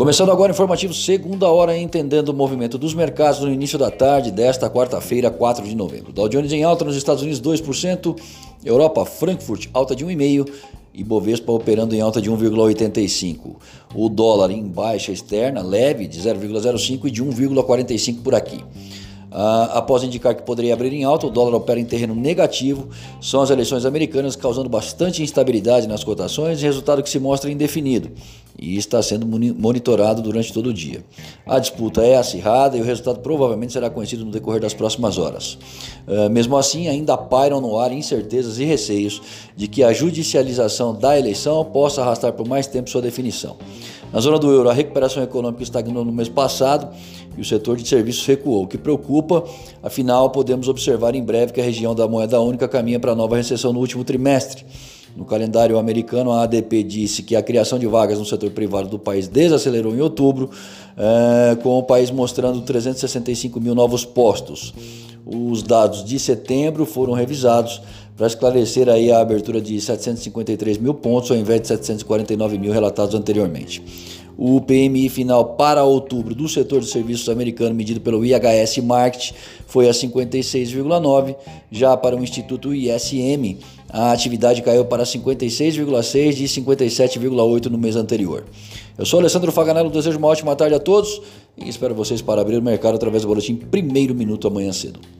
Começando agora o informativo segunda hora, entendendo o movimento dos mercados no início da tarde desta quarta-feira, 4 de novembro. Dow Jones em alta nos Estados Unidos 2%, Europa, Frankfurt alta de 1,5% e Bovespa operando em alta de 1,85. O dólar em baixa externa, leve, de 0,05 e de 1,45 por aqui. Ah, após indicar que poderia abrir em alta, o dólar opera em terreno negativo. São as eleições americanas causando bastante instabilidade nas cotações, resultado que se mostra indefinido e está sendo monitorado durante todo o dia. A disputa é acirrada e o resultado provavelmente será conhecido no decorrer das próximas horas. Ah, mesmo assim, ainda pairam no ar incertezas e receios de que a judicialização da eleição possa arrastar por mais tempo sua definição. Na zona do euro, a recuperação econômica estagnou no mês passado e o setor de serviços recuou, o que preocupa, afinal, podemos observar em breve que a região da moeda única caminha para nova recessão no último trimestre. No calendário americano, a ADP disse que a criação de vagas no setor privado do país desacelerou em outubro, é, com o país mostrando 365 mil novos postos. Os dados de setembro foram revisados para esclarecer aí a abertura de 753 mil pontos ao invés de 749 mil relatados anteriormente. O PMI final para outubro do setor de serviços americano, medido pelo IHS Market, foi a 56,9. Já para o Instituto ISM, a atividade caiu para 56,6 de 57,8 no mês anterior. Eu sou Alessandro Faganello, desejo uma ótima tarde a todos e espero vocês para abrir o mercado através do boletim Primeiro Minuto amanhã cedo.